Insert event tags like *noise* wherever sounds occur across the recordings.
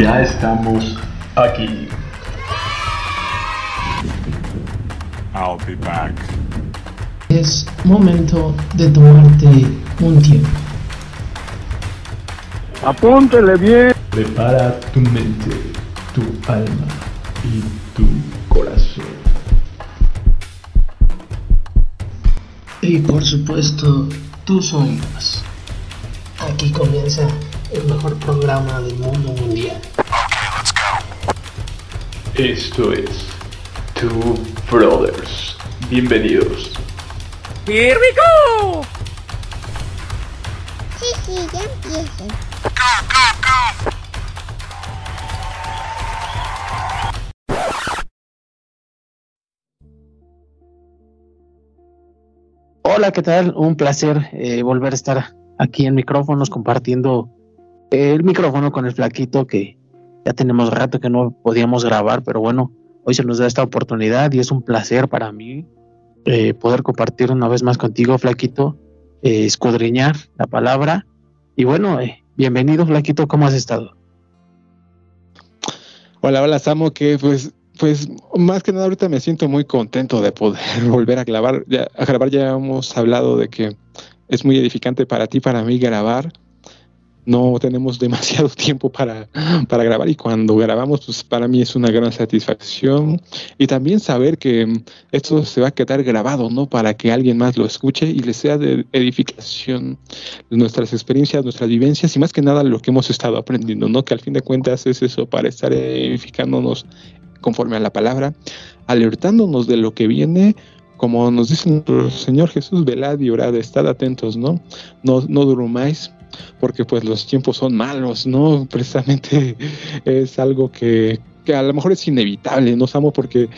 Ya estamos aquí. I'll be back. Es momento de tomarte un tiempo. Apúntele bien. Prepara tu mente, tu alma y tu corazón. Y por supuesto, tus oídos. Aquí comienza el mejor programa del mundo mundial. Esto es Two Brothers. Bienvenidos. Here we go! Sí, sí, ya empiecen. Hola, ¿qué tal? Un placer eh, volver a estar aquí en micrófonos compartiendo el micrófono con el flaquito que ya tenemos rato que no podíamos grabar, pero bueno, hoy se nos da esta oportunidad y es un placer para mí eh, poder compartir una vez más contigo, flaquito, eh, escudriñar la palabra. Y bueno, eh, bienvenido, flaquito, ¿cómo has estado? Hola, hola, Samo, que pues, pues más que nada ahorita me siento muy contento de poder *laughs* volver a grabar. Ya, a grabar ya hemos hablado de que es muy edificante para ti, para mí grabar. No tenemos demasiado *laughs* tiempo para, para grabar y cuando grabamos, pues para mí es una gran satisfacción. Y también saber que esto se va a quedar grabado, ¿no? Para que alguien más lo escuche y le sea de edificación nuestras experiencias, nuestras vivencias y más que nada lo que hemos estado aprendiendo, ¿no? Que al fin de cuentas es eso, para estar edificándonos conforme a la palabra, alertándonos de lo que viene, como nos dice nuestro Señor Jesús, velad y orad, estad atentos, ¿no? No, no durmáis, porque pues los tiempos son malos, ¿no? *laughs* Precisamente es algo que, que a lo mejor es inevitable, ¿no, Samo? Porque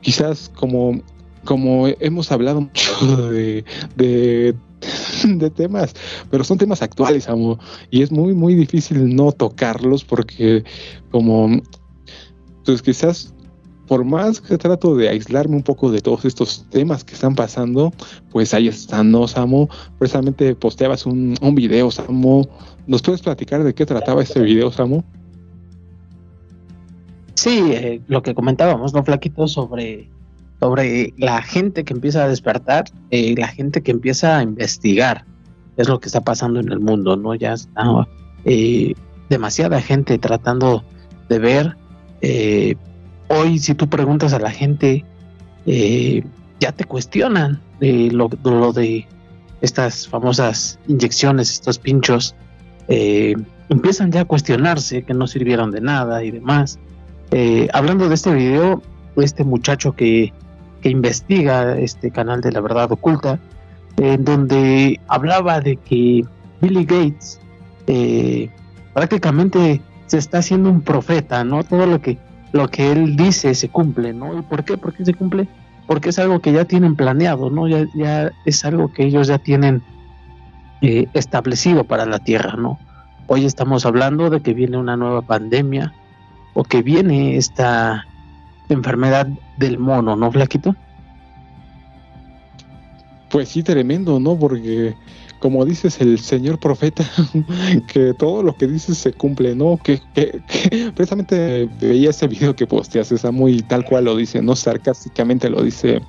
quizás como, como hemos hablado mucho de, de *laughs* de temas, pero son temas actuales, amo, y es muy, muy difícil no tocarlos porque como, pues quizás por más que trato de aislarme un poco de todos estos temas que están pasando, pues ahí están, ¿no, Samo? Precisamente posteabas un, video, Samo. ¿Nos puedes platicar de qué trataba este video, Samo? Sí, eh, lo que comentábamos, ¿no, Flaquito? Sobre, sobre la gente que empieza a despertar, eh, la gente que empieza a investigar es lo que está pasando en el mundo, ¿no? Ya está eh, demasiada gente tratando de ver. Hoy, si tú preguntas a la gente, eh, ya te cuestionan de lo, de estas famosas inyecciones, estos pinchos. eh, empiezan ya a cuestionarse que no sirvieron de nada y demás. Eh, hablando de este video, este muchacho que, que investiga este canal de la verdad oculta, en donde hablaba de que Billy Gates prácticamente se está haciendo un profeta, ¿no? Todo lo que, lo que él dice se cumple, ¿no? ¿Y por qué? ¿Por qué se cumple? Porque es algo que ya tienen planeado, ¿no? Ya, ya es algo que ellos ya tienen eh, establecido para la Tierra, ¿no? Hoy estamos hablando de que viene una nueva pandemia o que viene esta enfermedad del mono, ¿no, Flaquito? Pues sí, tremendo, ¿no? Porque como dices el señor profeta, *laughs* que todo lo que dices se cumple, ¿no? Que, que, que *laughs* precisamente veía ese video que posteaste, Samu, y tal cual lo dice, ¿no? Sarcásticamente lo dice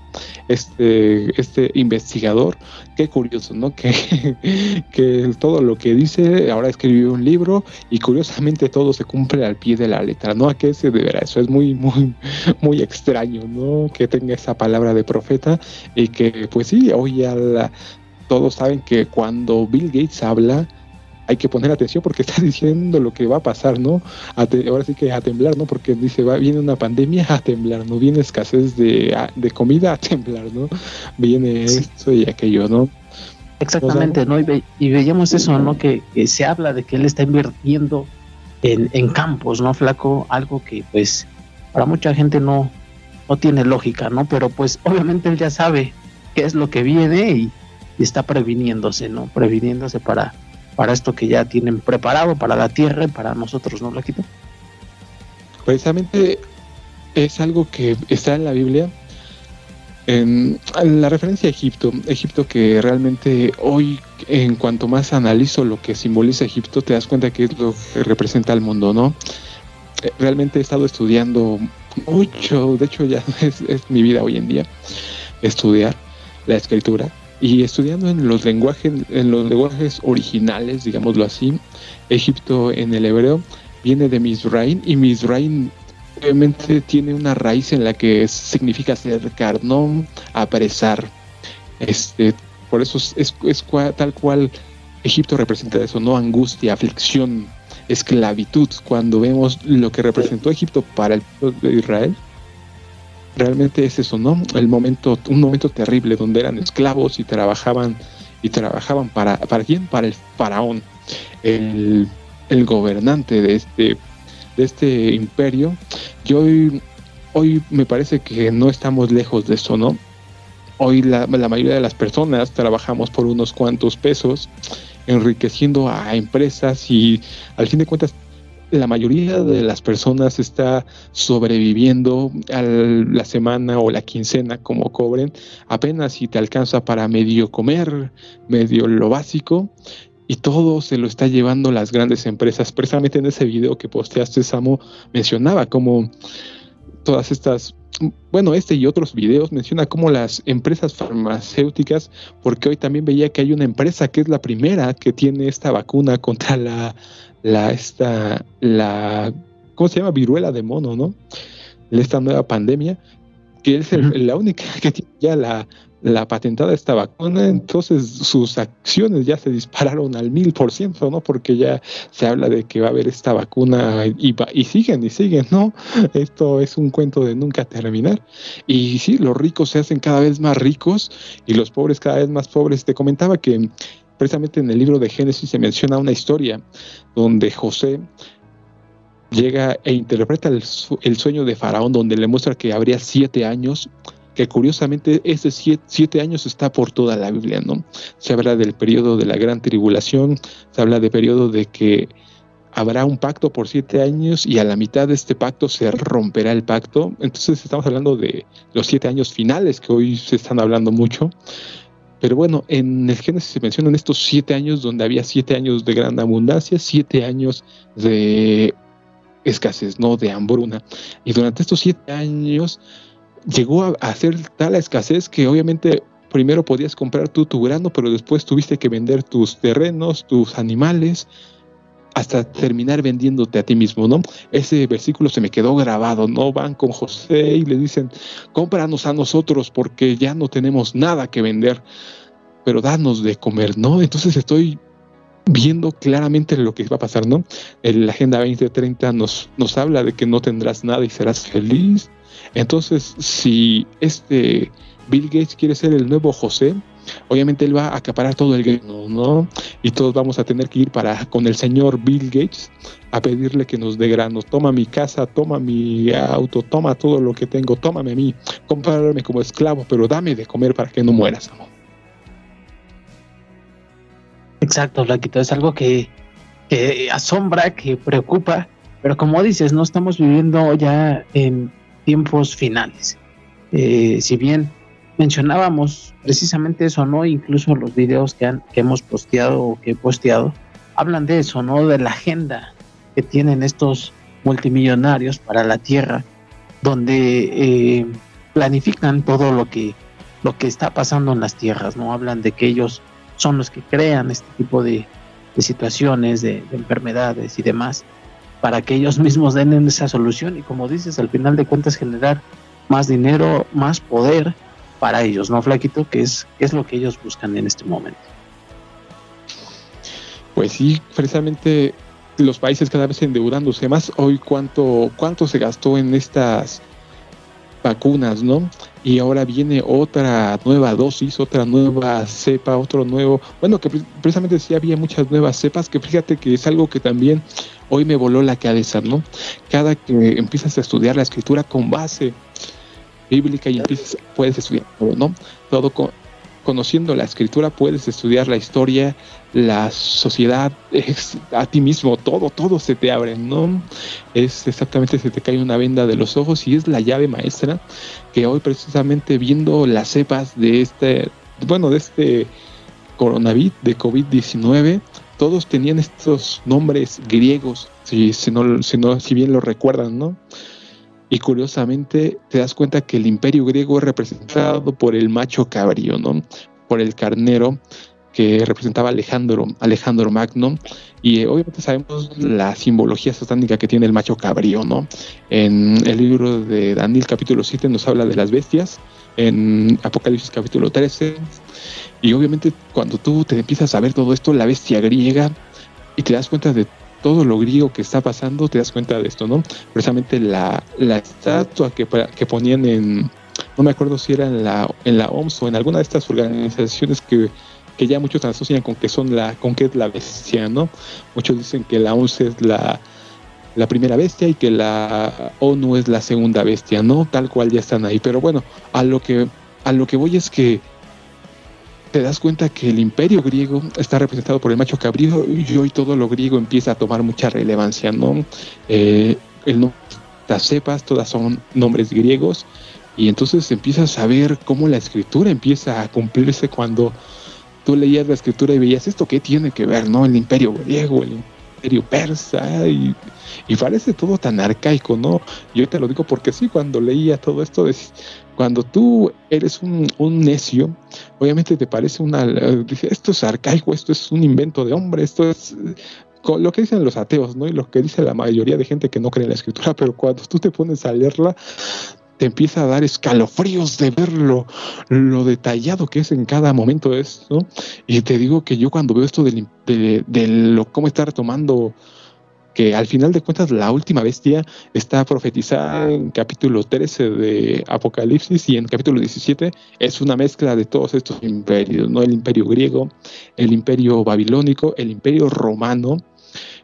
este, este investigador. Qué curioso, ¿no? Que, *laughs* que todo lo que dice, ahora escribió un libro y curiosamente todo se cumple al pie de la letra, ¿no? ¿A qué se deberá? Eso es muy, muy, muy extraño, ¿no? Que tenga esa palabra de profeta y que, pues sí, hoy ya la, todos saben que cuando Bill Gates habla hay que poner atención porque *laughs* está diciendo lo que va a pasar, ¿no? A te, ahora sí que a temblar, ¿no? Porque dice, va, viene una pandemia a temblar, ¿no? Viene escasez de, de comida a *laughs* temblar, ¿no? Viene sí. esto y aquello, ¿no? Exactamente, o sea, ¿no? Y, ve, y, veíamos eso, ¿no? Que, que, se habla de que él está invirtiendo en, en, campos, ¿no, Flaco? Algo que, pues, para mucha gente no, no tiene lógica, ¿no? Pero, pues, obviamente él ya sabe qué es lo que viene y, y está previniéndose, ¿no? Previniéndose para, para esto que ya tienen preparado para la tierra y para nosotros, ¿no, Laquito? Precisamente es algo que está en la Biblia, en, en, la referencia a Egipto, Egipto que realmente hoy en cuanto más analizo lo que simboliza Egipto, te das cuenta que es lo que representa al mundo, ¿no? eh, realmente he estado estudiando mucho, de hecho ya *laughs* es, es mi vida hoy en día, estudiar la escritura y estudiando en los lenguajes, en los lenguajes originales, digámoslo así, Egipto en el hebreo viene de Mizraim y Mizraim obviamente tiene una raíz en la que significa acercar, no apresar. Este, por eso es, es, es tal cual Egipto representa eso, no angustia, aflicción, esclavitud. Cuando vemos lo que representó Egipto para el pueblo de Israel, realmente es eso, ¿no? El momento, un momento terrible donde eran esclavos y trabajaban y trabajaban para, para quién? Para el faraón, el, el gobernante de este, de este imperio. Y hoy, hoy me parece que no estamos lejos de eso, ¿no? Hoy la, la mayoría de las personas trabajamos por unos cuantos pesos, enriqueciendo a empresas y al fin de cuentas la mayoría de las personas está sobreviviendo a la semana o la quincena como cobren, apenas si te alcanza para medio comer, medio lo básico, y todo se lo está llevando las grandes empresas. Precisamente en ese video que posteaste, Samo, mencionaba como todas estas, bueno, este y otros videos menciona como las empresas farmacéuticas, porque hoy también veía que hay una empresa que es la primera que tiene esta vacuna contra la la esta la ¿cómo se llama? viruela de mono, ¿no? Esta nueva pandemia, que es el, la única *laughs* que tiene ya la, la patentada esta vacuna, entonces sus acciones ya se dispararon al mil por ciento, ¿no? Porque ya se habla de que va a haber esta vacuna y, va- y siguen y siguen, ¿no? Esto es un cuento de nunca terminar. Y sí, los ricos se hacen cada vez más ricos y los pobres cada vez más pobres. Te comentaba que precisamente en el libro de Génesis se menciona una historia donde José llega e interpreta el, el sueño de Faraón, donde le muestra que habría siete años, que curiosamente ese siete, siete años está por toda la Biblia, ¿no? Se habla del periodo de la gran tribulación, se habla del periodo de que habrá un pacto por siete años y a la mitad de este pacto se romperá el pacto. Entonces estamos hablando de los siete años finales que hoy se están hablando mucho. Pero bueno, en el Génesis se mencionan estos siete años donde había siete años de gran abundancia, siete años de escasez, no de hambruna. Y durante estos siete años llegó a, a ser tal la escasez que obviamente primero podías comprar tú tu grano, pero después tuviste que vender tus terrenos, tus animales, hasta terminar vendiéndote a ti mismo, ¿no? Ese versículo se me quedó grabado, ¿no? Van con José y le dicen, cómpranos a nosotros porque ya no tenemos nada que vender, pero danos de comer, ¿no? Entonces estoy viendo claramente lo que va a pasar, ¿no? En la Agenda 2030 nos, nos habla de que no tendrás nada y serás feliz. Entonces, si este Bill Gates quiere ser el nuevo José, obviamente él va a acaparar todo el grano, ¿no? Y todos vamos a tener que ir para con el señor Bill Gates a pedirle que nos dé granos. Toma mi casa, toma mi auto, toma todo lo que tengo, tómame a mí, compárame como esclavo, pero dame de comer para que no mueras, amor. Exacto, Flaquito, es algo que, que asombra, que preocupa, pero como dices, no estamos viviendo ya en tiempos finales. Eh, si bien mencionábamos precisamente eso, ¿no? Incluso los videos que, han, que hemos posteado o que he posteado hablan de eso, ¿no? De la agenda que tienen estos multimillonarios para la Tierra, donde eh, planifican todo lo que, lo que está pasando en las tierras, ¿no? Hablan de que ellos son los que crean este tipo de, de situaciones, de, de, enfermedades y demás, para que ellos mismos den esa solución y como dices, al final de cuentas generar más dinero, más poder para ellos, ¿no, Flaquito? Que es, es lo que ellos buscan en este momento. Pues sí, precisamente los países cada vez endeudándose más. Hoy cuánto, cuánto se gastó en estas vacunas, ¿no? Y ahora viene otra nueva dosis, otra nueva cepa, otro nuevo, bueno, que precisamente sí había muchas nuevas cepas, que fíjate que es algo que también hoy me voló la cabeza, ¿no? Cada que empiezas a estudiar la escritura con base bíblica y empiezas, puedes estudiar todo, ¿no? Todo con, conociendo la escritura puedes estudiar la historia, la sociedad, *laughs* es a ti mismo, todo, todo se te abre, ¿no? Es exactamente, se te cae una venda de los ojos y es la llave maestra que hoy precisamente viendo las cepas de este, bueno, de este coronavirus, de COVID-19, todos tenían estos nombres griegos, si, si, no, si, no, si bien lo recuerdan, ¿no? Y curiosamente te das cuenta que el imperio griego es representado por el macho cabrío, ¿no? Por el carnero que representaba Alejandro, Alejandro Magno. Y eh, obviamente sabemos la simbología satánica que tiene el macho cabrío, ¿no? En el libro de Daniel capítulo 7 nos habla de las bestias, en Apocalipsis capítulo 13. Y obviamente cuando tú te empiezas a ver todo esto, la bestia griega, y te das cuenta de todo lo griego que está pasando, te das cuenta de esto, ¿no? Precisamente la, la estatua que, que ponían en, no me acuerdo si era en la, en la OMS o en alguna de estas organizaciones que que ya muchos asocian con que son la, con que es la bestia, ¿no? Muchos dicen que la ONU es la, la primera bestia y que la ONU es la segunda bestia, ¿no? Tal cual ya están ahí. Pero bueno, a lo que, a lo que voy es que te das cuenta que el imperio griego está representado por el macho cabrío y hoy todo lo griego empieza a tomar mucha relevancia, ¿no? Eh, el las cepas, todas son nombres griegos y entonces empiezas a ver cómo la escritura empieza a cumplirse cuando tú leías la escritura y veías esto qué tiene que ver, ¿no? El imperio griego, el imperio persa y, parece todo tan arcaico, ¿no? Yo te lo digo porque sí, cuando leía todo esto, cuando tú eres un, necio, obviamente te parece una, dice, esto es arcaico, esto es un invento de hombre, esto es lo que dicen los ateos, ¿no? Y lo que dice la mayoría de gente que no cree en la escritura, *laughs* pero cuando tú te pones a leerla, te empieza a dar escalofríos de ver lo, detallado que es en cada momento esto. Y te digo que yo cuando veo esto de, cómo está retomando, que al final de cuentas la última bestia está profetizada en capítulo 13 de Apocalipsis y en capítulo 17 es una mezcla de todos estos imperios, ¿no? El imperio griego, el imperio babilónico, el imperio romano,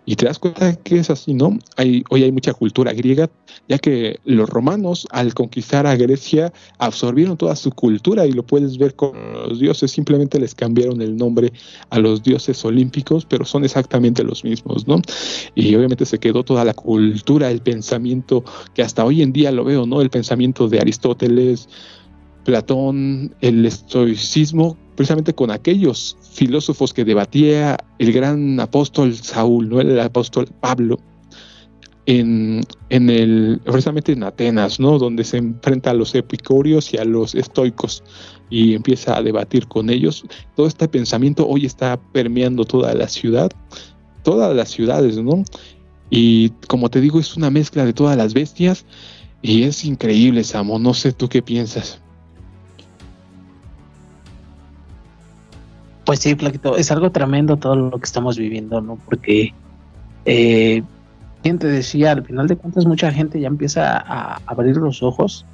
y te das cuenta que es así, ¿no? Hay, hoy hay mucha cultura griega, ya que los romanos al conquistar a Grecia absorbieron toda su cultura y lo puedes ver con los dioses, simplemente les cambiaron el nombre a los dioses olímpicos, pero son exactamente los mismos, ¿no? Y obviamente se quedó toda la cultura, el pensamiento que hasta hoy en día lo veo, ¿no? El pensamiento de Aristóteles, Platón, el estoicismo, precisamente con aquellos filósofos que debatía el gran apóstol Saúl, ¿no? el apóstol Pablo, en, precisamente en Atenas, ¿no? donde se enfrenta a los epicúreos y a los estoicos y empieza a debatir con ellos. Todo este pensamiento hoy está permeando toda la ciudad, todas las ciudades, ¿no? Y como te digo, es una mezcla de todas las bestias y es increíble, Samo. No sé tú qué piensas. Pues sí, Flaquito, es algo tremendo todo lo que estamos viviendo, ¿no? Porque, eh, te decía, al final de cuentas mucha gente ya empieza a abrir los ojos,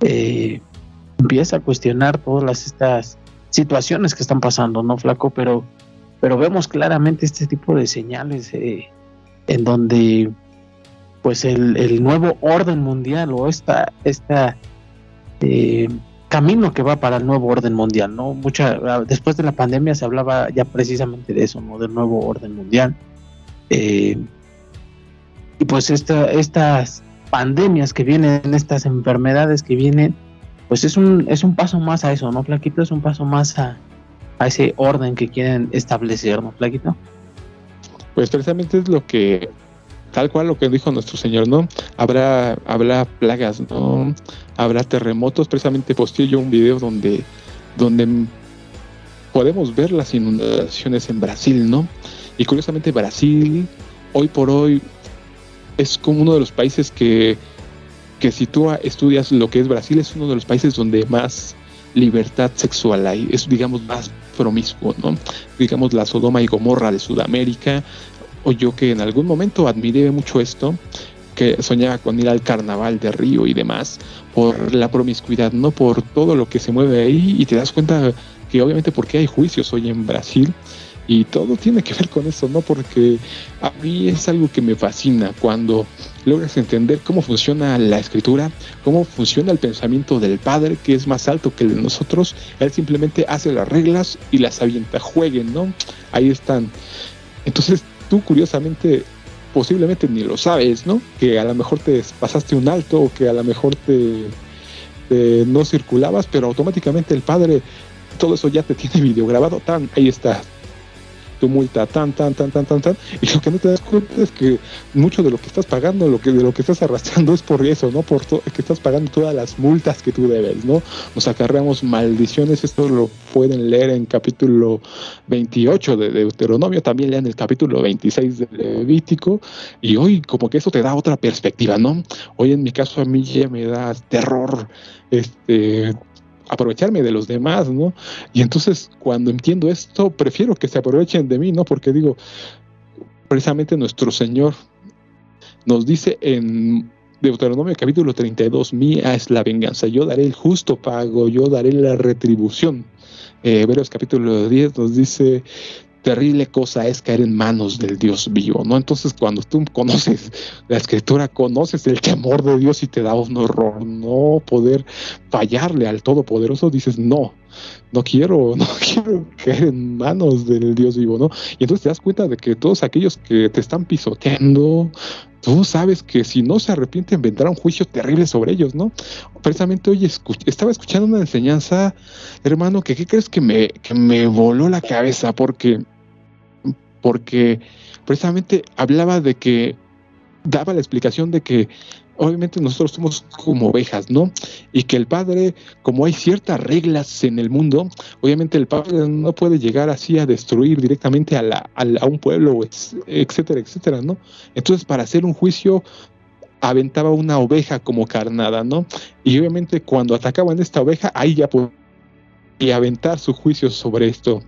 eh, empieza a cuestionar todas estas situaciones que están pasando, ¿no, Flaco? Pero, pero vemos claramente este tipo de señales eh, en donde, pues, el, el, nuevo orden mundial o esta, esta eh, camino que va para el nuevo orden mundial, ¿no? Mucha, después de la pandemia se hablaba ya precisamente de eso, ¿no? Del nuevo orden mundial. Eh, y pues esta, estas pandemias que vienen, estas enfermedades que vienen, pues es un, es un paso más a eso, ¿no, Flaquito? Es un paso más a, a ese orden que quieren establecer, ¿no, Flaquito? Pues precisamente es lo que tal cual lo que dijo nuestro Señor, ¿no? Habrá, habrá plagas, ¿no? Habrá terremotos. Precisamente posteé yo un video donde, donde podemos ver las inundaciones en Brasil, ¿no? Y curiosamente Brasil, hoy por hoy, es como uno de los países que, que si tú estudias lo que es Brasil, es uno de los países donde más libertad sexual hay, es digamos más promiscuo, ¿no? Digamos la Sodoma y Gomorra de Sudamérica, o yo que en algún momento admiré mucho esto, que soñaba con ir al carnaval de Río y demás, por la promiscuidad, no por todo lo que se mueve ahí, y te das cuenta que obviamente porque hay juicios hoy en Brasil, y todo tiene que ver con eso, ¿no? Porque a mí es algo que me fascina cuando logras entender cómo funciona la escritura, cómo funciona el pensamiento del Padre, que es más alto que el de nosotros. Él simplemente hace las reglas y las avienta, jueguen, ¿no? Ahí están. Entonces tú curiosamente posiblemente ni lo sabes, ¿no? Que a lo mejor te pasaste un alto o que a lo mejor te, no circulabas, pero automáticamente el padre todo eso ya te *laughs* tiene videograbado, tan ahí está. Multa tan, tan, tan, tan, tan, tan, y lo que no te das cuenta es que mucho de lo que estás pagando, lo que de lo que estás arrastrando es por eso, ¿no? Por to- que estás pagando todas las multas que tú debes, ¿no? Nos acarreamos maldiciones, esto lo pueden leer en capítulo 28 de Deuteronomio, también lean el capítulo 26 de Levítico, y hoy como que eso te da otra perspectiva, ¿no? Hoy en mi caso a mí ya me da terror, este aprovecharme de los demás, ¿no? Y entonces cuando entiendo esto, prefiero que se aprovechen de mí, ¿no? Porque digo, precisamente nuestro Señor nos dice en Deuteronomio capítulo 32, mía es la venganza, yo daré el justo pago, yo daré la retribución. Eh, Hebreos capítulo 10 nos dice, terrible cosa es caer en manos del Dios vivo, ¿no? Entonces cuando tú conoces la escritura, conoces el temor de Dios y te da un horror, no poder fallarle al Todopoderoso, dices, no, no quiero, *laughs* no quiero caer en manos del Dios vivo, ¿no? Y entonces te das cuenta de que todos aquellos que te están pisoteando, tú sabes que si no se arrepienten vendrá un juicio terrible sobre ellos, ¿no? Precisamente hoy estaba escuchando una enseñanza, hermano, que ¿qué crees que me, que me voló la cabeza? Porque, porque precisamente hablaba de que daba la explicación de que obviamente nosotros somos como ovejas, ¿no? Y que el padre, como hay ciertas reglas en el mundo, obviamente el padre no puede llegar así a destruir directamente a, la, a, a un pueblo, etcétera, etcétera, ¿no? Entonces, para hacer un juicio, aventaba una oveja como carnada, ¿no? Y obviamente cuando atacaban esta oveja, ahí ya podía aventar su juicio sobre esto.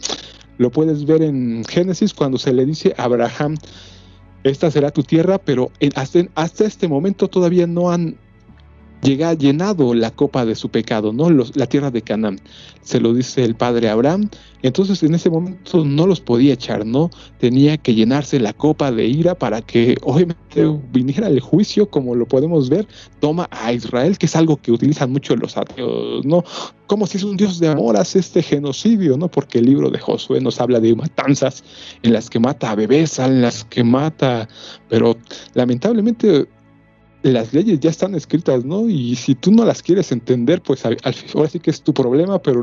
Lo puedes ver en Génesis cuando se le dice a Abraham, esta será tu tierra, pero hasta, hasta, este momento todavía no han llegado, llenado la copa de su pecado, ¿no? Los, la tierra de Canaán. Se lo dice el padre Abraham. Entonces en ese momento no los podía echar, ¿no? Tenía que llenarse la copa de ira para que obviamente viniera el juicio, como lo podemos ver, toma a Israel, que es algo que utilizan mucho los ateos, ¿no? Como si es un Dios de amor, hace este genocidio, ¿no? Porque el libro de Josué nos habla de matanzas en las que mata a bebés, en las que mata, pero lamentablemente las leyes ya están escritas, ¿no? Y si tú no las quieres entender, pues al, ahora sí que es tu problema, pero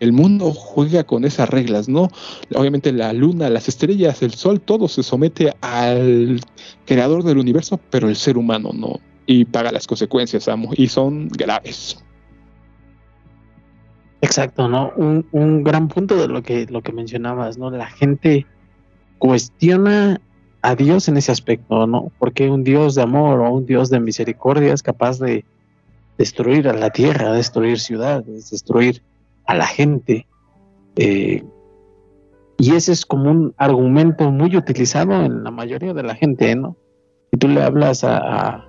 el, mundo juega con esas reglas, ¿no? Obviamente la luna, las estrellas, el sol, todo se somete al creador del universo, pero el ser humano no. Y paga las consecuencias, amo, y son graves. Exacto, ¿no? Un, un gran punto de lo que, lo que mencionabas, ¿no? La gente cuestiona a Dios en ese aspecto, ¿no? Porque un Dios de amor o un Dios de misericordia es capaz de destruir a la tierra, destruir ciudades, destruir a la gente. Eh, y ese es como un argumento muy utilizado en la mayoría de la gente, ¿no? Si tú le hablas a,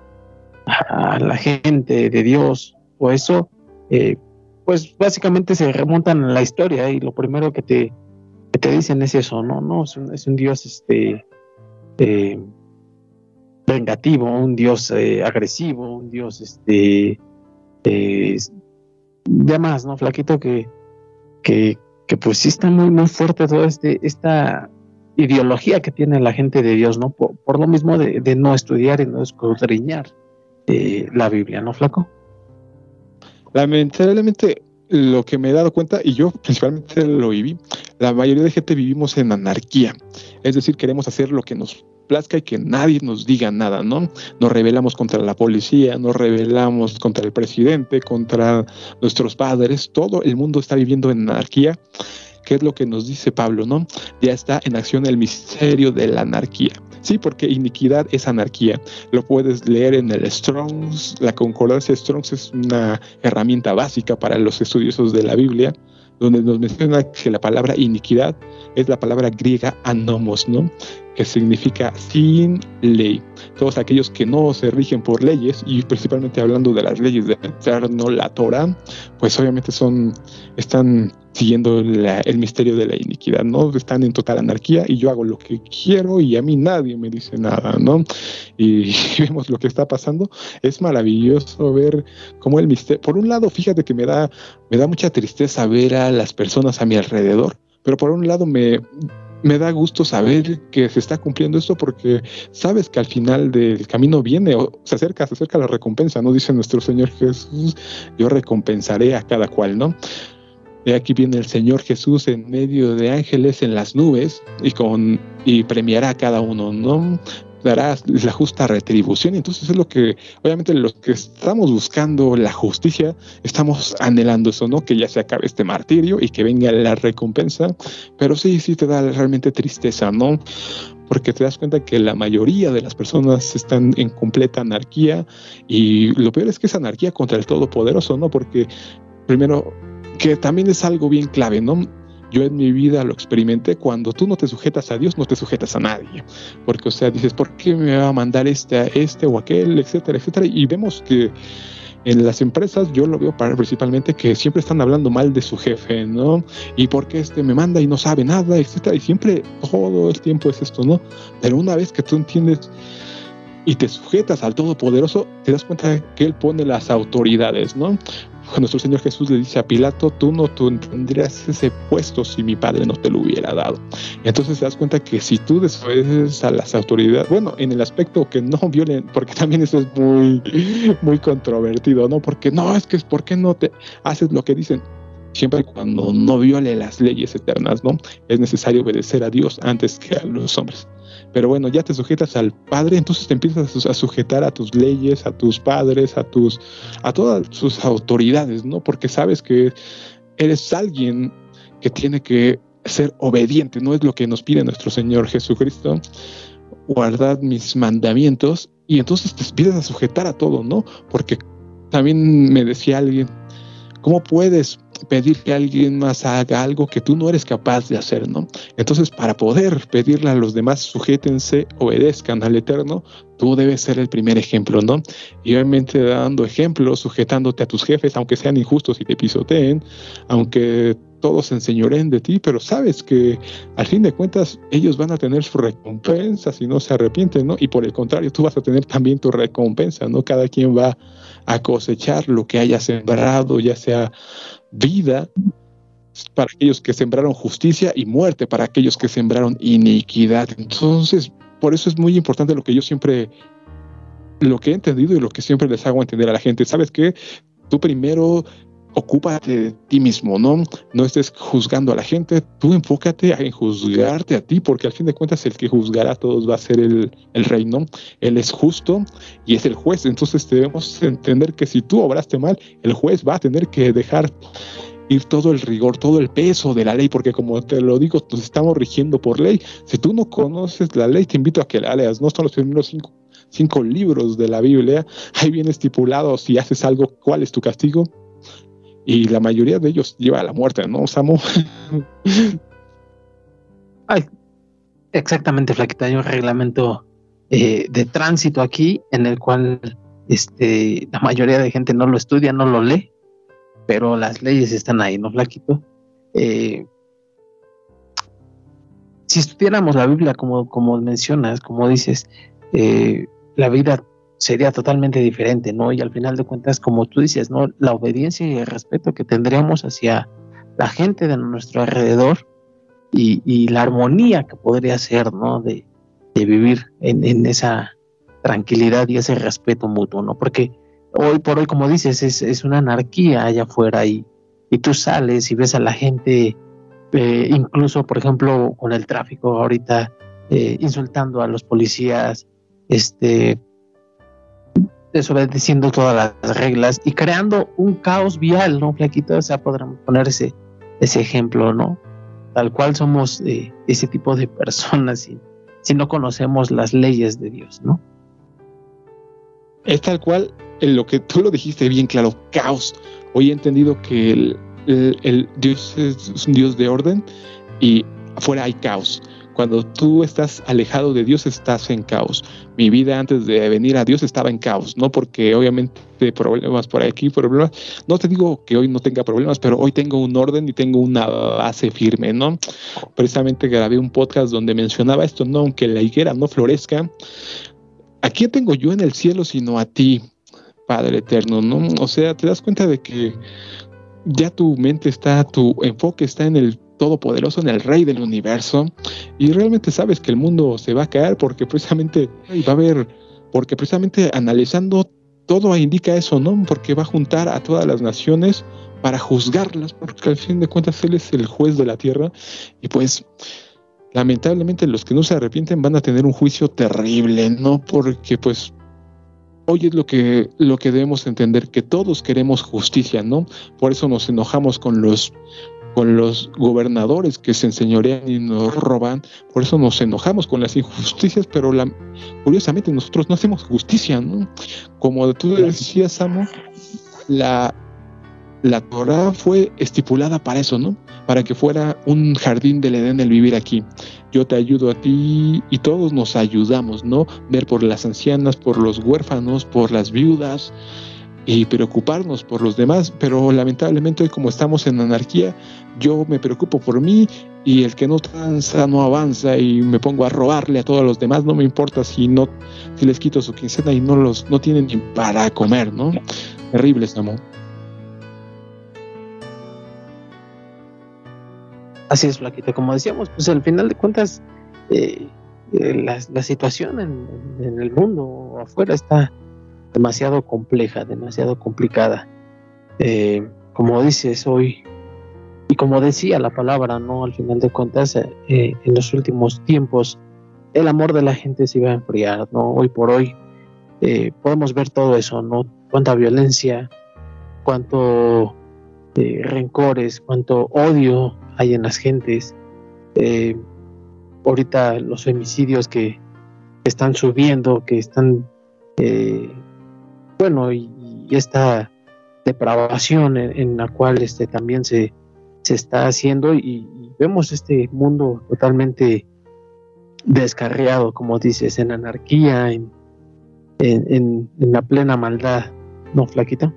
a, la gente de Dios o eso, eh, pues básicamente se remontan a la historia y lo primero que te, que te dicen es eso, ¿no? No, es un, es un Dios, este, eh, vengativo, un dios eh, agresivo, un dios este eh, ya más, ¿no? Flaquito que, que, pues sí está muy, muy fuerte toda este, esta ideología que tiene la gente de Dios, ¿no? Por, lo mismo de, de, no estudiar y no escudriñar eh, la Biblia, ¿no, Flaco? Lamentablemente, lo que me he dado cuenta, y yo principalmente lo viví, la mayoría de gente vivimos en anarquía. Es decir, queremos hacer lo que nos plazca y que nadie nos diga nada, ¿no? Nos rebelamos contra la policía, nos rebelamos contra el presidente, contra nuestros padres, todo el mundo está viviendo en anarquía. ¿Qué es lo que nos dice Pablo, no? Ya está en acción el misterio de la anarquía. Sí, porque iniquidad es anarquía. Lo puedes leer en el Strongs. La concordancia Strongs es una herramienta básica para los estudiosos de la Biblia, donde nos menciona que la palabra iniquidad es la palabra griega anomos, ¿no? Que significa sin ley. Todos aquellos que no se rigen por leyes, y principalmente hablando de las leyes del Eterno, la Torah, pues obviamente son, están siguiendo el misterio de la iniquidad, ¿no? Están en total anarquía y yo hago lo que quiero y a mí nadie me dice nada, ¿no? Y, *laughs* y vemos lo que está pasando. Es maravilloso ver cómo el misterio, por un lado, fíjate que me da, me da mucha tristeza ver a las personas a mi alrededor, pero por un lado me, me da gusto saber que se está cumpliendo esto porque sabes que al final del camino viene o se acerca, se acerca la recompensa, ¿no? Dice nuestro Señor Jesús, yo recompensaré a cada cual, ¿no? de aquí viene el Señor Jesús en medio de ángeles en las nubes y con y premiará a cada uno, ¿no? Dará la justa retribución. Entonces es lo que, obviamente, los que estamos buscando la justicia, estamos anhelando eso, ¿no? Que ya se acabe este martirio y que venga la recompensa. Pero sí, sí te da realmente tristeza, ¿no? porque te das cuenta que la mayoría de las personas están en completa anarquía y lo peor es que es anarquía contra el Todopoderoso, ¿no? Porque primero, que también es algo bien clave, ¿no? Yo en mi vida lo experimenté, cuando tú no te sujetas a Dios, no te sujetas a nadie, porque o sea, dices, ¿por qué me va a mandar este, este o aquel, etcétera, etcétera? Y vemos que en las empresas yo lo veo principalmente que siempre están hablando mal de su jefe, ¿no? Y porque este me manda y no sabe nada, etcétera. Y siempre todo el tiempo es esto, ¿no? Pero una vez que tú entiendes y te sujetas al Todopoderoso, te das cuenta que Él pone las autoridades, ¿no? nuestro Señor Jesús le dice a Pilato, tú no tendrías ese puesto si mi padre no te lo hubiera dado. Entonces te das cuenta que si tú desobedeces a las autoridades, bueno, en el aspecto que no violen, porque también eso es muy, muy controvertido, ¿no? Porque no, es que es porque no te haces lo que dicen. Siempre cuando no viole las leyes eternas, ¿no? Es necesario obedecer a Dios antes que a los hombres. Pero bueno, ya te sujetas al Padre, entonces te empiezas a sujetar a tus leyes, a tus padres, a tus a todas sus autoridades, ¿no? Porque sabes que eres alguien que tiene que ser obediente, no es lo que nos pide nuestro Señor Jesucristo. Guardad mis mandamientos y entonces te empiezas a sujetar a todo, ¿no? Porque también me decía alguien, ¿cómo puedes pedir que alguien más haga algo que tú no eres capaz de hacer, ¿no? Entonces, para poder pedirle a los demás, sujétense, obedezcan al Eterno, tú debes ser el primer ejemplo, ¿no? Y obviamente dando ejemplos, sujetándote a tus jefes, aunque sean injustos y te pisoteen, aunque todos se enseñoren de ti, pero sabes que al fin de cuentas ellos van a tener su recompensa si no se arrepienten, ¿no? Y por el contrario, tú vas a tener también tu recompensa, ¿no? Cada quien va a cosechar lo que haya sembrado, ya sea vida para aquellos que sembraron justicia y muerte para aquellos que sembraron iniquidad. Entonces, por eso es muy importante lo que yo siempre, lo que he entendido y lo que siempre les hago entender a la gente. ¿Sabes qué? Tú primero ocúpate de ti mismo, ¿no? No estés juzgando a la gente, tú enfócate en juzgarte a ti, porque al fin de cuentas el que juzgará a todos va a ser el, el rey, ¿no? Él es justo y es el juez, entonces debemos entender que si tú obraste mal, el juez va a tener que dejar ir todo el rigor, todo el peso de la ley, porque como te lo digo, nos estamos rigiendo por ley. Si tú no conoces la ley, te invito a que la leas, no son los primeros cinco, cinco libros de la Biblia, ahí viene estipulado si haces algo, cuál es tu castigo, y la mayoría de ellos lleva a la muerte, ¿no, Samu? *laughs* Ay, exactamente, Flaquita. Hay un reglamento eh, de tránsito aquí en el cual este, la mayoría de gente no lo estudia, no lo lee, pero las leyes están ahí, ¿no, Flaquito? Eh, si estudiáramos la Biblia como, como mencionas, como dices, eh, la vida sería totalmente diferente, ¿no? Y al final de cuentas, como tú dices, ¿no? La obediencia y el respeto que tendríamos hacia la gente de nuestro alrededor y, la armonía que podría ser, ¿no? De, vivir en, esa tranquilidad y ese respeto mutuo, ¿no? Porque hoy por hoy, como dices, es, una anarquía allá afuera y, y, tú sales y ves a la gente, eh, incluso, por ejemplo, con el tráfico ahorita, eh, insultando a los policías, este, desobedeciendo todas las reglas y creando un caos vial, ¿no, Flaquito? O sea, podremos poner ese, ejemplo, ¿no? Tal cual somos eh, ese tipo de personas si, si no conocemos las leyes de Dios, ¿no? Es tal cual en lo que tú lo dijiste bien claro, caos. Hoy he entendido que el, el Dios es un Dios de orden y afuera hay caos. Cuando tú estás alejado de Dios, estás en caos. Mi vida antes de venir a Dios estaba en caos, no porque obviamente problemas por aquí, problemas. No te digo que hoy no tenga problemas, pero hoy tengo un orden y tengo una base firme, ¿no? Precisamente grabé un podcast donde mencionaba esto, ¿no? Aunque la higuera no florezca, ¿a quién tengo yo en el cielo sino a ti, Padre Eterno, ¿no? O sea, te das cuenta de que ya tu mente está, tu enfoque está en el todopoderoso, en el rey del universo, y realmente sabes que el mundo se va a caer porque precisamente va a haber, porque precisamente analizando todo indica eso, ¿no? Porque va a juntar a todas las naciones para juzgarlas, porque al fin de cuentas Él es el juez de la tierra y pues lamentablemente los que no se arrepienten van a tener un juicio terrible, ¿no? Porque pues hoy es lo que, lo que debemos entender, que todos queremos justicia, ¿no? Por eso nos enojamos con los con los gobernadores que se enseñorean y nos roban, por eso nos enojamos con las injusticias, pero la, curiosamente nosotros no hacemos justicia, ¿no? Como tú decías, Samo, la, la Torah fue estipulada para eso, ¿no? Para que fuera un jardín del Edén el vivir aquí. Yo te ayudo a ti y todos nos ayudamos, ¿no? Ver por las ancianas, por los huérfanos, por las viudas, y preocuparnos por los demás, pero lamentablemente hoy como estamos en anarquía, yo me preocupo por mí y el que no tranza no avanza y me pongo a robarle a todos los demás, no me importa si no si les quito su quincena y no los no tienen ni para comer, ¿no? Terrible, amor. Así es, Flaquita, como decíamos, pues al final de cuentas eh, eh, la, situación en, en el mundo afuera está demasiado compleja, demasiado complicada. Eh, como dices hoy, y como decía la palabra, ¿no? Al final de cuentas, eh, en los últimos tiempos, el amor de la gente se iba a enfriar, ¿no? Hoy por hoy eh, podemos ver todo eso, ¿no? Cuánta violencia, cuánto rencores, cuánto odio hay en las gentes. ahorita los femicidios que están subiendo, que están bueno, y, esta depravación en, la cual este, también se, se está haciendo y, vemos este mundo totalmente descarriado, como dices, en anarquía, en, en, la plena maldad, ¿no, Flaquita?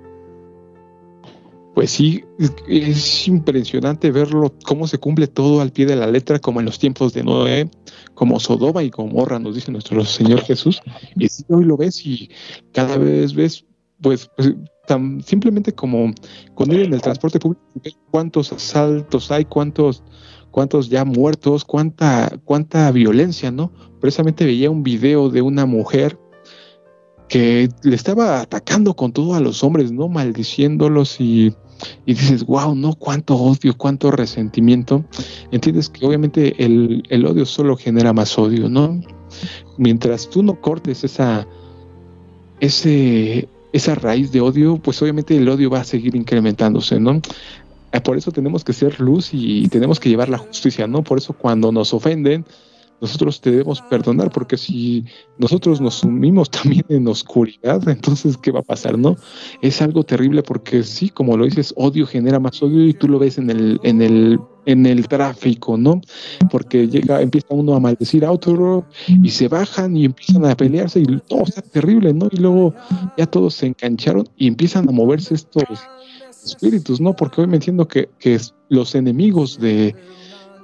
Pues sí, es impresionante verlo, cómo se cumple todo al pie de la letra, como en los tiempos de Noé, como Sodoma y Gomorra, nos dice nuestro Señor Jesús. Y hoy lo ves y cada vez ves, pues, pues tan simplemente como cuando ir en el transporte público, cuántos asaltos hay, cuántos, cuántos ya muertos, cuánta, cuánta violencia, ¿no? Precisamente veía un video de una mujer que le estaba atacando con todo a los hombres, ¿no? Maldiciéndolos y, y dices, wow, ¿no? Cuánto odio, cuánto resentimiento. Entiendes que obviamente el, el odio solo genera más odio, ¿no? Mientras tú no cortes esa, ese, esa raíz de odio, pues obviamente el odio va a seguir incrementándose, ¿no? Eh, por eso tenemos que ser luz y tenemos que llevar la justicia, ¿no? Por eso cuando nos ofenden, nosotros debemos perdonar, porque si nosotros nos sumimos *laughs* también en oscuridad, entonces, ¿qué va a pasar, no? Es algo terrible porque sí, como lo dices, odio genera más odio y tú lo ves en el, en el, en el tráfico, ¿no? Porque llega, empieza uno a maldecir a otro y se bajan y empiezan a pelearse y todo está terrible, ¿no? Y luego ya todos se engancharon y empiezan a moverse estos espíritus, ¿no? Porque hoy me entiendo que, que los enemigos de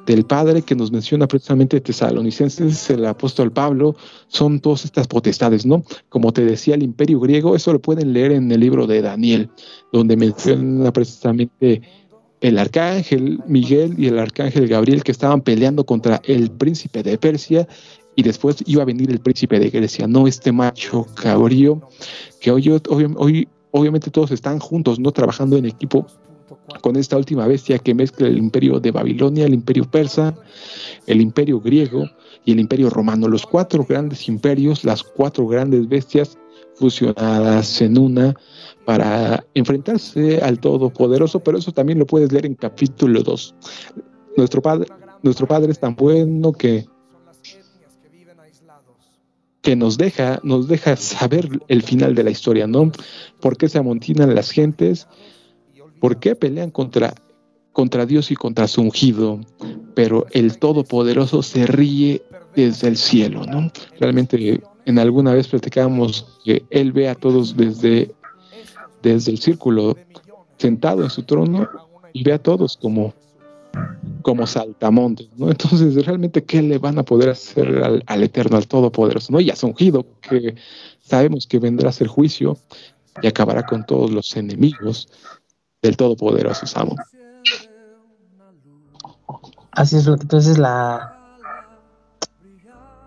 del Padre que nos menciona precisamente Tesalonicenses, el apóstol Pablo, son todas estas potestades, ¿no? Como te decía, el imperio griego, eso lo pueden leer en el libro de Daniel, donde menciona precisamente el arcángel Miguel y el arcángel Gabriel que estaban peleando contra el príncipe de Persia y después iba a venir el príncipe de Grecia, no este macho cabrío que hoy, hoy obviamente todos están juntos, no trabajando en equipo con esta última bestia que mezcla el imperio de Babilonia, el imperio persa, el imperio griego y el imperio romano. Los cuatro grandes imperios, las cuatro grandes bestias fusionadas en una para enfrentarse al Todopoderoso, pero eso también lo puedes leer en capítulo 2. Nuestro padre, nuestro padre es tan bueno que nos deja, nos deja saber el final de la historia, ¿no? ¿Por qué se amontinan las gentes? ¿Por qué pelean contra, contra Dios y contra su ungido? Pero el Todopoderoso se ríe desde el cielo, ¿no? Realmente en alguna vez platicábamos que Él ve a todos desde, desde el círculo, sentado en su trono, y ve a todos como, como saltamontes, ¿no? Entonces, realmente, ¿qué le van a poder hacer al, al Eterno, al Todopoderoso? ¿no? Y a su ungido, que sabemos que vendrá a ser juicio y acabará con todos los enemigos del Todopoderoso Samo. Así es, entonces la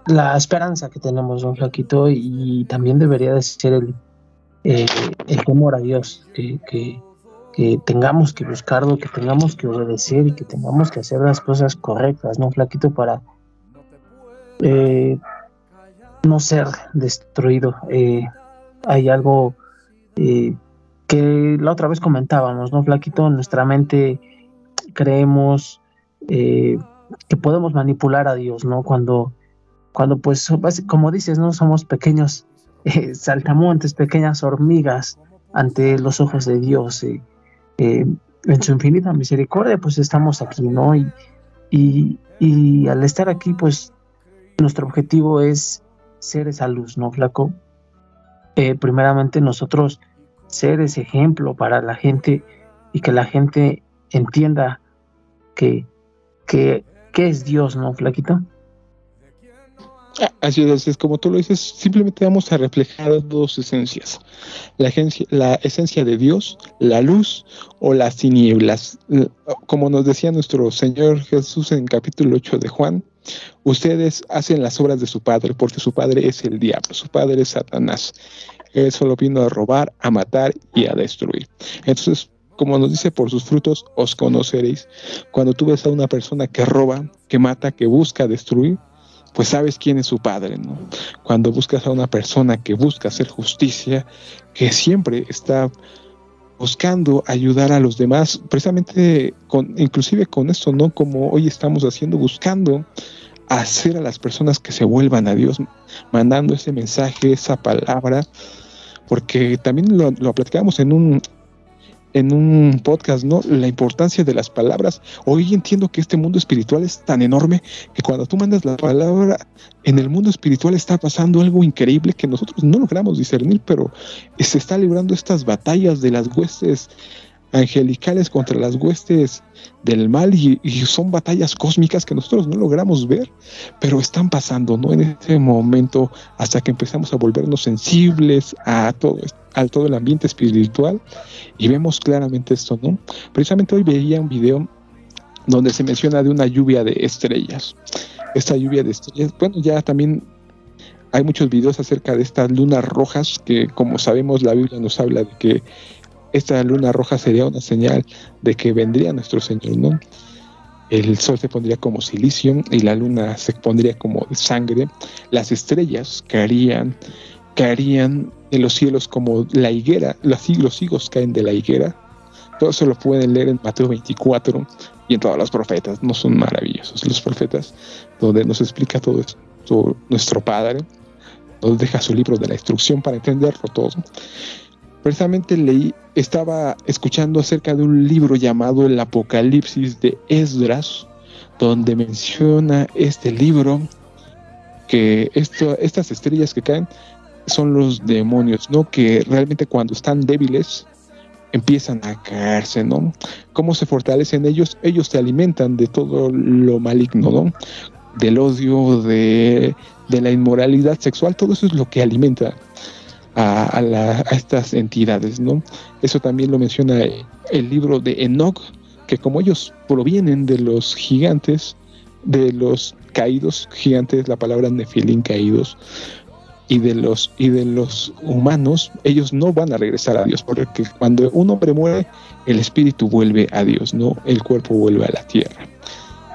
la esperanza que tenemos, don Flaquito, y también debería de ser el, eh, el temor a Dios, que, que, tengamos que buscarlo, que tengamos que obedecer y que tengamos que hacer las cosas correctas, ¿no, Flaquito? Para eh, no ser destruido. Eh, hay algo que la otra vez comentábamos, ¿no, Flaquito? Nuestra mente creemos que podemos manipular a Dios, ¿no? Cuando, cuando pues, como dices, ¿no? Somos pequeños *laughs* eh, saltamontes, pequeñas hormigas ante los ojos de Dios. Eh, eh, en su infinita misericordia, pues estamos aquí, ¿no? Y, y, al estar aquí, pues nuestro objetivo es ser esa luz, ¿no, flaco? primeramente nosotros ser ese ejemplo para la gente y que la gente entienda que, que, que es Dios, ¿no, flaquito? Así es, es como tú lo dices, simplemente vamos a reflejar dos esencias, la, la esencia de Dios, la luz o las tinieblas. Como nos decía nuestro Señor Jesús en capítulo 8 de Juan, ustedes hacen las obras de su Padre, porque su Padre es el diablo, su Padre es Satanás. Él solo vino a robar, a matar y a destruir. Entonces, como nos dice, por sus frutos os conoceréis. Cuando tú ves a una persona que roba, que mata, que busca destruir, pues sabes quién es su padre, ¿no? Cuando buscas a una persona que busca hacer justicia, que siempre está buscando ayudar a los demás, precisamente con, inclusive con esto, ¿no? Como hoy estamos haciendo, buscando hacer a las personas que se vuelvan a Dios, mandando ese mensaje, esa palabra, porque también lo, lo platicamos en un, en un podcast, ¿no? La importancia de las palabras. Hoy entiendo que este mundo espiritual es tan enorme que cuando tú mandas la palabra, en el mundo espiritual está pasando algo increíble que nosotros no logramos discernir, pero se está librando estas batallas de las huestes angelicales contra las huestes del mal y, son batallas cósmicas que nosotros no logramos ver, pero están pasando, ¿no? En este momento, hasta que empezamos a volvernos sensibles a todo, a todo el ambiente espiritual y vemos claramente esto, ¿no? Precisamente hoy veía un video donde se menciona de una lluvia de estrellas. Esta lluvia de estrellas, bueno, ya también hay muchos videos acerca de estas lunas rojas que, como sabemos, la Biblia nos habla de que esta luna roja sería una señal de que vendría nuestro Señor, ¿no? El sol se pondría como silicio y la luna se pondría como sangre. Las estrellas caerían, caerían en los cielos como la higuera, los, los higos caen de la higuera. Todo eso lo pueden leer en Mateo 24 y en todos los profetas. No son maravillosos los profetas, donde nos explica todo esto nuestro Padre, nos deja su libro de la instrucción para entenderlo todo precisamente leí, estaba escuchando acerca de un libro llamado El Apocalipsis de Esdras, donde menciona este libro que esto, estas estrellas que caen son los demonios, ¿no? Que realmente cuando están débiles empiezan a caerse, ¿no? ¿Cómo se fortalecen ellos? Ellos se alimentan de todo lo maligno, ¿no? Del odio, de, de la inmoralidad sexual, todo eso es lo que alimenta a, estas entidades, ¿no? Eso también lo menciona el libro de Enoch, que como ellos provienen de los gigantes, de los caídos gigantes, la palabra nefilín caídos, y de los y de los humanos, ellos no van a regresar a Dios, porque cuando un hombre muere, el espíritu vuelve a Dios, no el cuerpo vuelve a la tierra.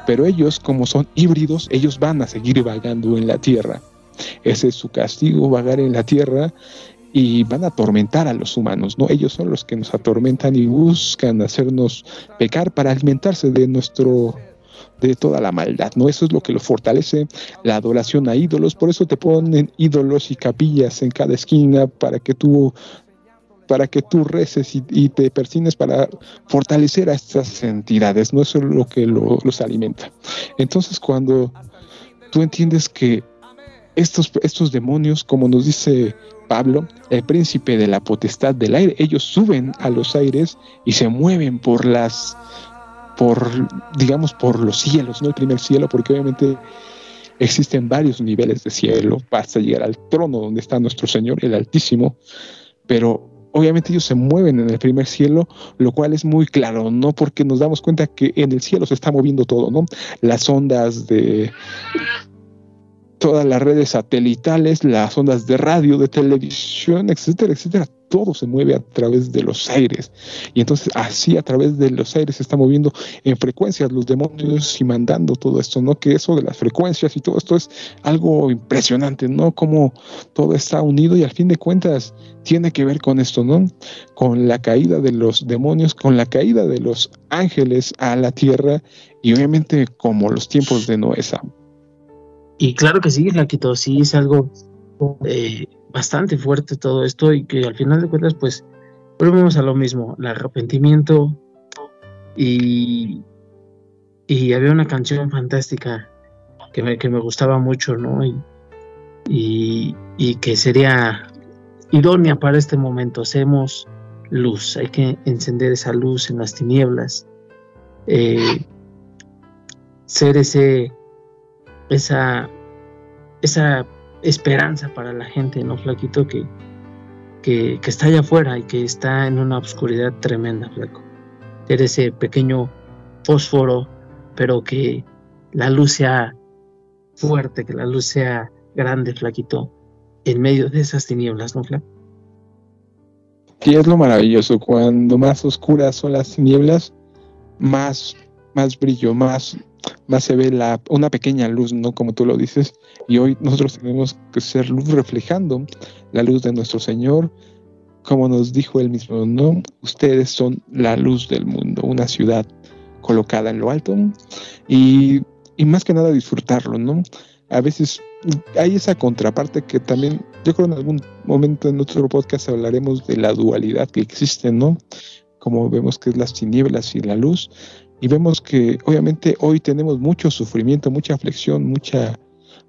Pero ellos, como son híbridos, ellos van a seguir vagando en la tierra. Ese es su castigo, vagar en la tierra y van a atormentar a los humanos, ¿no? Ellos son los que nos atormentan y buscan hacernos pecar para alimentarse de nuestro de toda la maldad, ¿no? Eso es lo que lo fortalece, la adoración a ídolos, por eso te ponen ídolos y capillas en cada esquina para que tú para que tú reces y, te persines para fortalecer a estas entidades, ¿no? Eso es lo que los alimenta. Entonces, cuando tú entiendes que estos, estos demonios, como nos dice Pablo, el príncipe de la potestad del aire, ellos suben a los aires y se mueven por las, por, digamos, por los cielos, no el primer cielo, porque obviamente existen varios niveles de cielo hasta llegar al trono donde está nuestro Señor, el Altísimo, pero obviamente ellos se mueven en el primer cielo, lo cual es muy claro, ¿no? Porque nos damos cuenta que en el cielo se está moviendo todo, ¿no? Las ondas de todas las redes satelitales, las ondas de radio, de televisión, etcétera, etcétera. todo se mueve a través de los aires. Y entonces así a través de los aires se está moviendo en frecuencias los demonios y mandando todo esto, ¿no? Que eso de las frecuencias y todo esto es algo impresionante, ¿no? Como todo está unido y al fin de cuentas tiene que ver con esto, ¿no? Con la caída de los demonios, con la caída de los ángeles a la tierra y obviamente como los tiempos de Noé. Y claro que sí, Laquito, sí es algo eh, bastante fuerte todo esto y que al final de cuentas pues volvemos a lo mismo, el arrepentimiento y, y había una canción fantástica que me, que me gustaba mucho, ¿no? Y, y, que sería idónea para este momento. Hacemos luz, hay que encender esa luz en las tinieblas, eh, ser ese, esa, esa esperanza para la gente, ¿no, Flaquito? Que, que, está allá afuera y que está en una oscuridad tremenda, Flaco. Ser ese pequeño fósforo, pero que la luz sea fuerte, que la luz sea grande, Flaquito, en medio de esas tinieblas, ¿no, Flaco? Y es lo maravilloso, cuando más oscuras son las tinieblas, más, más brillo, más más se ve la, una pequeña luz, ¿no? Como tú lo dices. Y hoy nosotros tenemos que ser luz reflejando la luz de nuestro Señor. Como nos dijo él mismo, ¿no? Ustedes son la luz del mundo, una ciudad colocada en lo alto. Y, y más que nada disfrutarlo, ¿no? A veces hay esa contraparte que también, yo creo en algún momento en otro podcast hablaremos de la dualidad que existe, ¿no? Como vemos que es las tinieblas y la luz, y vemos que obviamente hoy tenemos mucho sufrimiento, mucha aflicción, mucha,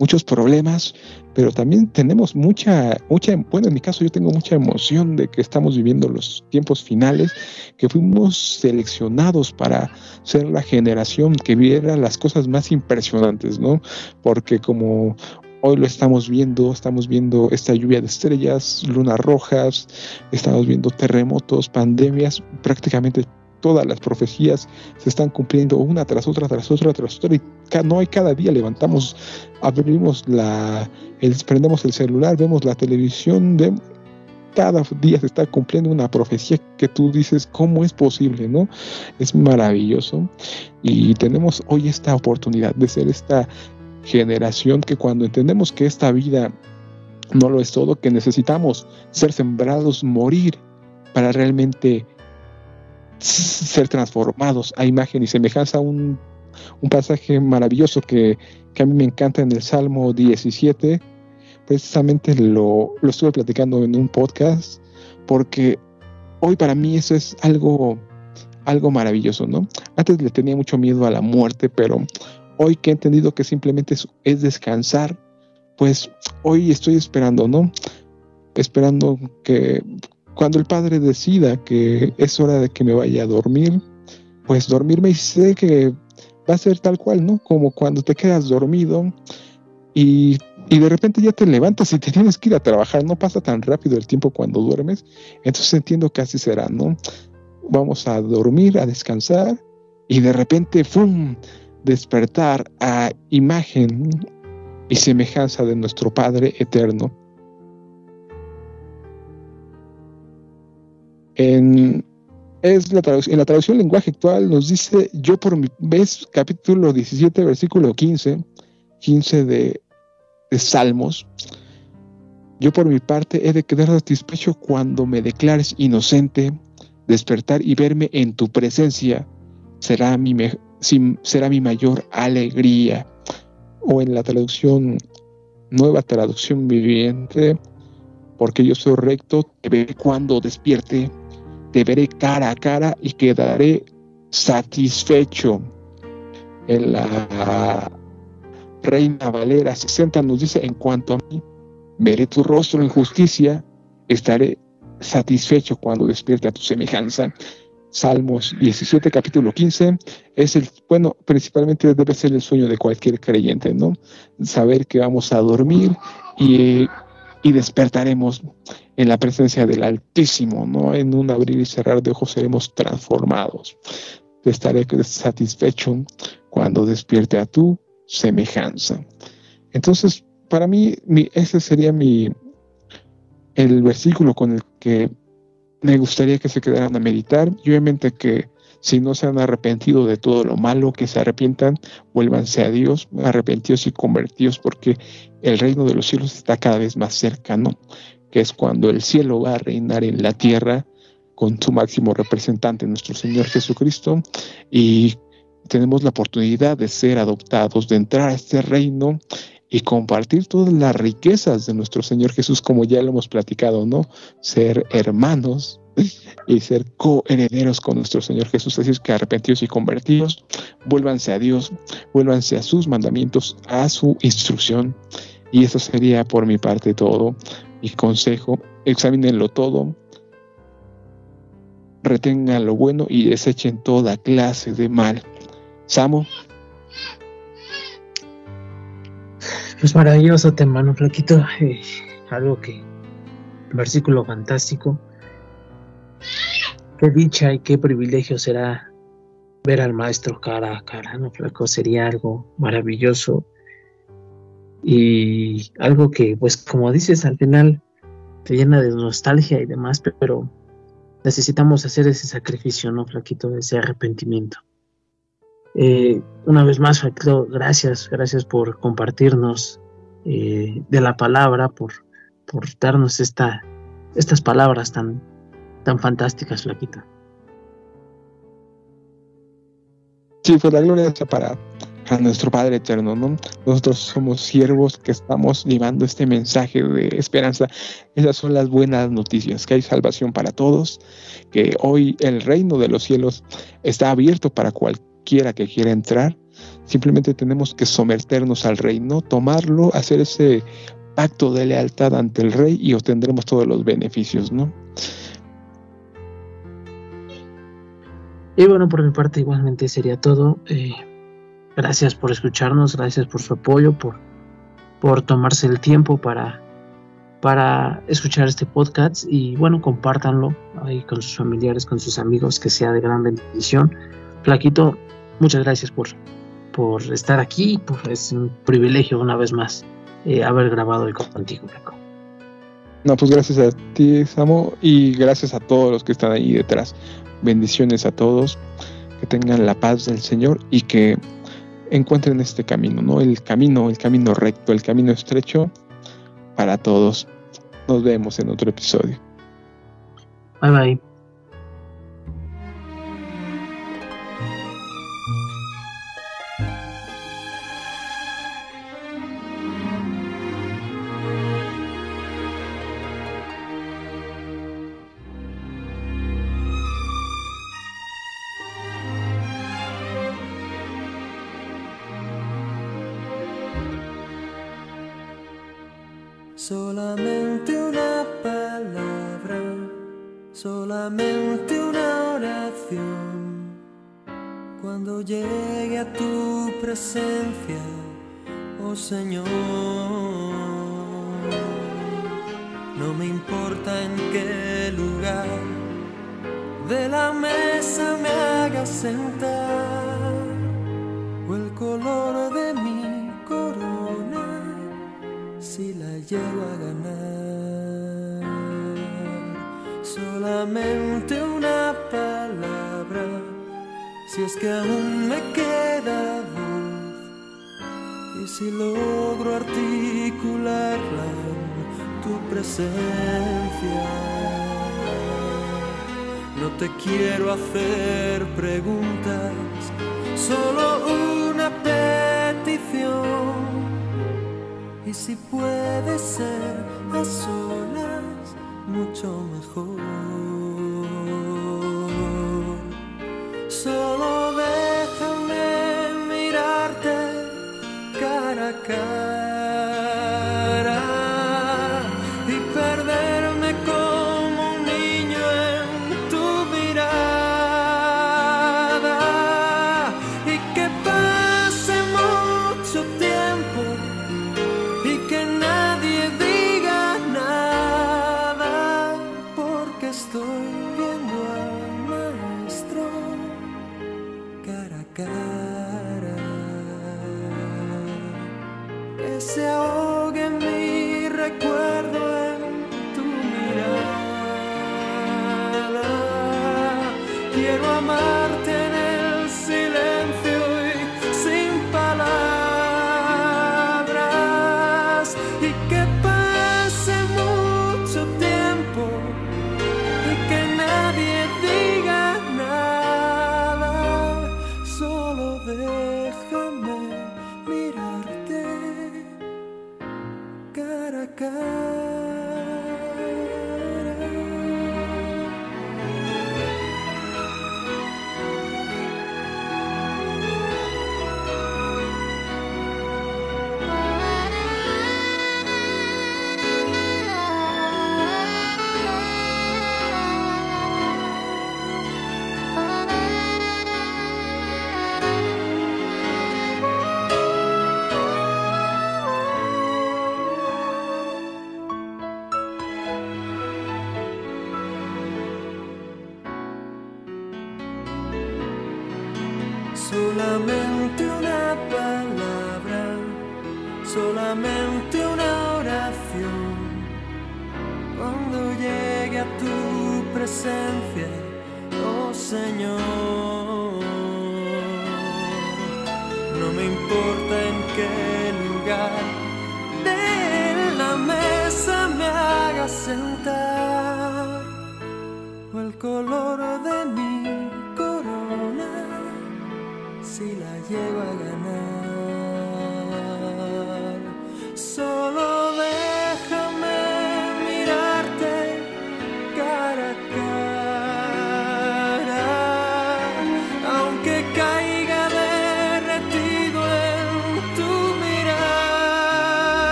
muchos problemas, pero también tenemos mucha, mucha, bueno, en mi caso yo tengo mucha emoción de que estamos viviendo los tiempos finales, que fuimos seleccionados para ser la generación que viera las cosas más impresionantes, ¿no? Porque como Hoy lo estamos viendo, estamos viendo esta lluvia de estrellas, lunas rojas, estamos viendo terremotos, pandemias, prácticamente todas las profecías se están cumpliendo una tras otra, tras otra, tras otra, y no hay cada día levantamos, abrimos la, el, prendemos el celular, vemos la televisión, de, cada día se está cumpliendo una profecía que tú dices, ¿cómo es posible? ¿No? Es maravilloso. Y tenemos hoy esta oportunidad de ser esta generación que cuando entendemos que esta vida no lo es todo, que necesitamos ser sembrados, morir para realmente ser transformados a imagen y semejanza. Un, un pasaje maravilloso que, que, a mí me encanta en el Salmo 17. Precisamente lo, lo estuve platicando en un podcast porque hoy para mí eso es algo, algo maravilloso, ¿no? Antes le tenía mucho miedo a la muerte, pero hoy que he entendido que simplemente es, es descansar, pues hoy estoy esperando, ¿no? Esperando que cuando el padre decida que es hora de que me vaya a dormir, pues dormirme y sé que va a ser tal cual, ¿no? Como cuando te quedas dormido y, de repente ya te levantas y te *laughs* tienes que ir a trabajar, no pasa tan rápido el tiempo cuando duermes, entonces entiendo que así será, ¿no? Vamos a dormir, a descansar y de repente, ¡fum!, despertar a imagen y semejanza de nuestro Padre eterno. En, la traducción, en la traducción lenguaje actual nos dice, yo por mi vez, capítulo 17, versículo 15, 15 de, de Salmos, yo por mi parte he de quedar satisfecho cuando me declares inocente, despertar y verme en tu presencia será mi, será mi mayor alegría. O en la traducción, nueva traducción viviente, porque yo soy recto, te veré cuando despierte te veré cara a cara y quedaré satisfecho. En la Reina Valera 60 nos dice, en cuanto a mí, veré tu rostro en justicia, estaré satisfecho cuando despierte a tu semejanza. Salmos 17, capítulo 15, es el, bueno, principalmente debe ser el sueño de cualquier creyente, ¿no? Saber que vamos a dormir y, y despertaremos en la presencia del Altísimo, ¿no? En un abrir y cerrar de ojos seremos transformados. Estaré satisfecho cuando despierte a tu semejanza. Entonces, para mí, ese sería mi, el versículo con el que me gustaría que se quedaran a meditar y obviamente que si no se han arrepentido de todo lo malo, que se arrepientan, vuélvanse a Dios, arrepentidos y convertidos, porque el reino de los cielos está cada vez más cercano, que es cuando el cielo va a reinar en la tierra con su máximo representante, nuestro Señor Jesucristo, y tenemos la oportunidad de ser adoptados, de entrar a este reino y compartir todas las riquezas de nuestro Señor Jesús, como ya lo hemos platicado, ¿no? Ser hermanos y ser coherederos con nuestro Señor Jesús. Así es que arrepentidos y convertidos, vuélvanse a Dios, vuélvanse a sus mandamientos, a su instrucción. Y eso sería por mi parte todo. Mi consejo, examínenlo todo, retengan lo bueno y desechen toda clase de mal. Samo. Pues maravilloso tema, ¿no, Flaquito? Eh, algo que. Versículo fantástico. Qué dicha y qué privilegio será ver al maestro cara a cara, ¿no, Flaco? Sería algo maravilloso y algo que, pues, como dices, al final te llena de nostalgia y demás, pero necesitamos hacer ese sacrificio, ¿no, Flaquito? Ese arrepentimiento. Eh, una vez más, Flaquito, gracias, gracias por compartirnos eh, de la palabra, por, por darnos esta, estas palabras tan, tan fantásticas, Flaquita. Sí, pues la gloria sea para, para nuestro Padre Eterno, ¿no? Nosotros somos siervos que estamos llevando este mensaje de esperanza. Esas son las buenas noticias, que hay salvación para todos, que hoy el reino de los cielos está abierto para cualquiera que quiera entrar. Simplemente tenemos que someternos al reino, tomarlo, hacer ese pacto de lealtad ante el rey y obtendremos todos los beneficios, ¿no? Y bueno, por mi parte igualmente sería todo. Eh, gracias por escucharnos, gracias por su apoyo, por, por tomarse el tiempo para, para escuchar este podcast y bueno, compártanlo ahí con sus familiares, con sus amigos, que sea de gran bendición. Flaquito, muchas gracias por, por estar aquí, pues es un privilegio una vez más eh, haber grabado hoy contigo, Flaco. No, pues gracias a ti, Samo, y gracias a todos los que están ahí detrás. Bendiciones a todos, que tengan la paz del Señor y que encuentren este camino, ¿no? El camino, el camino recto, el camino estrecho para todos. Nos vemos en otro episodio. Bye bye. Presencia. No te quiero hacer preguntas, solo una petición. Y si puede ser a solas, mucho mejor. Solo déjame mirarte cara a cara girl.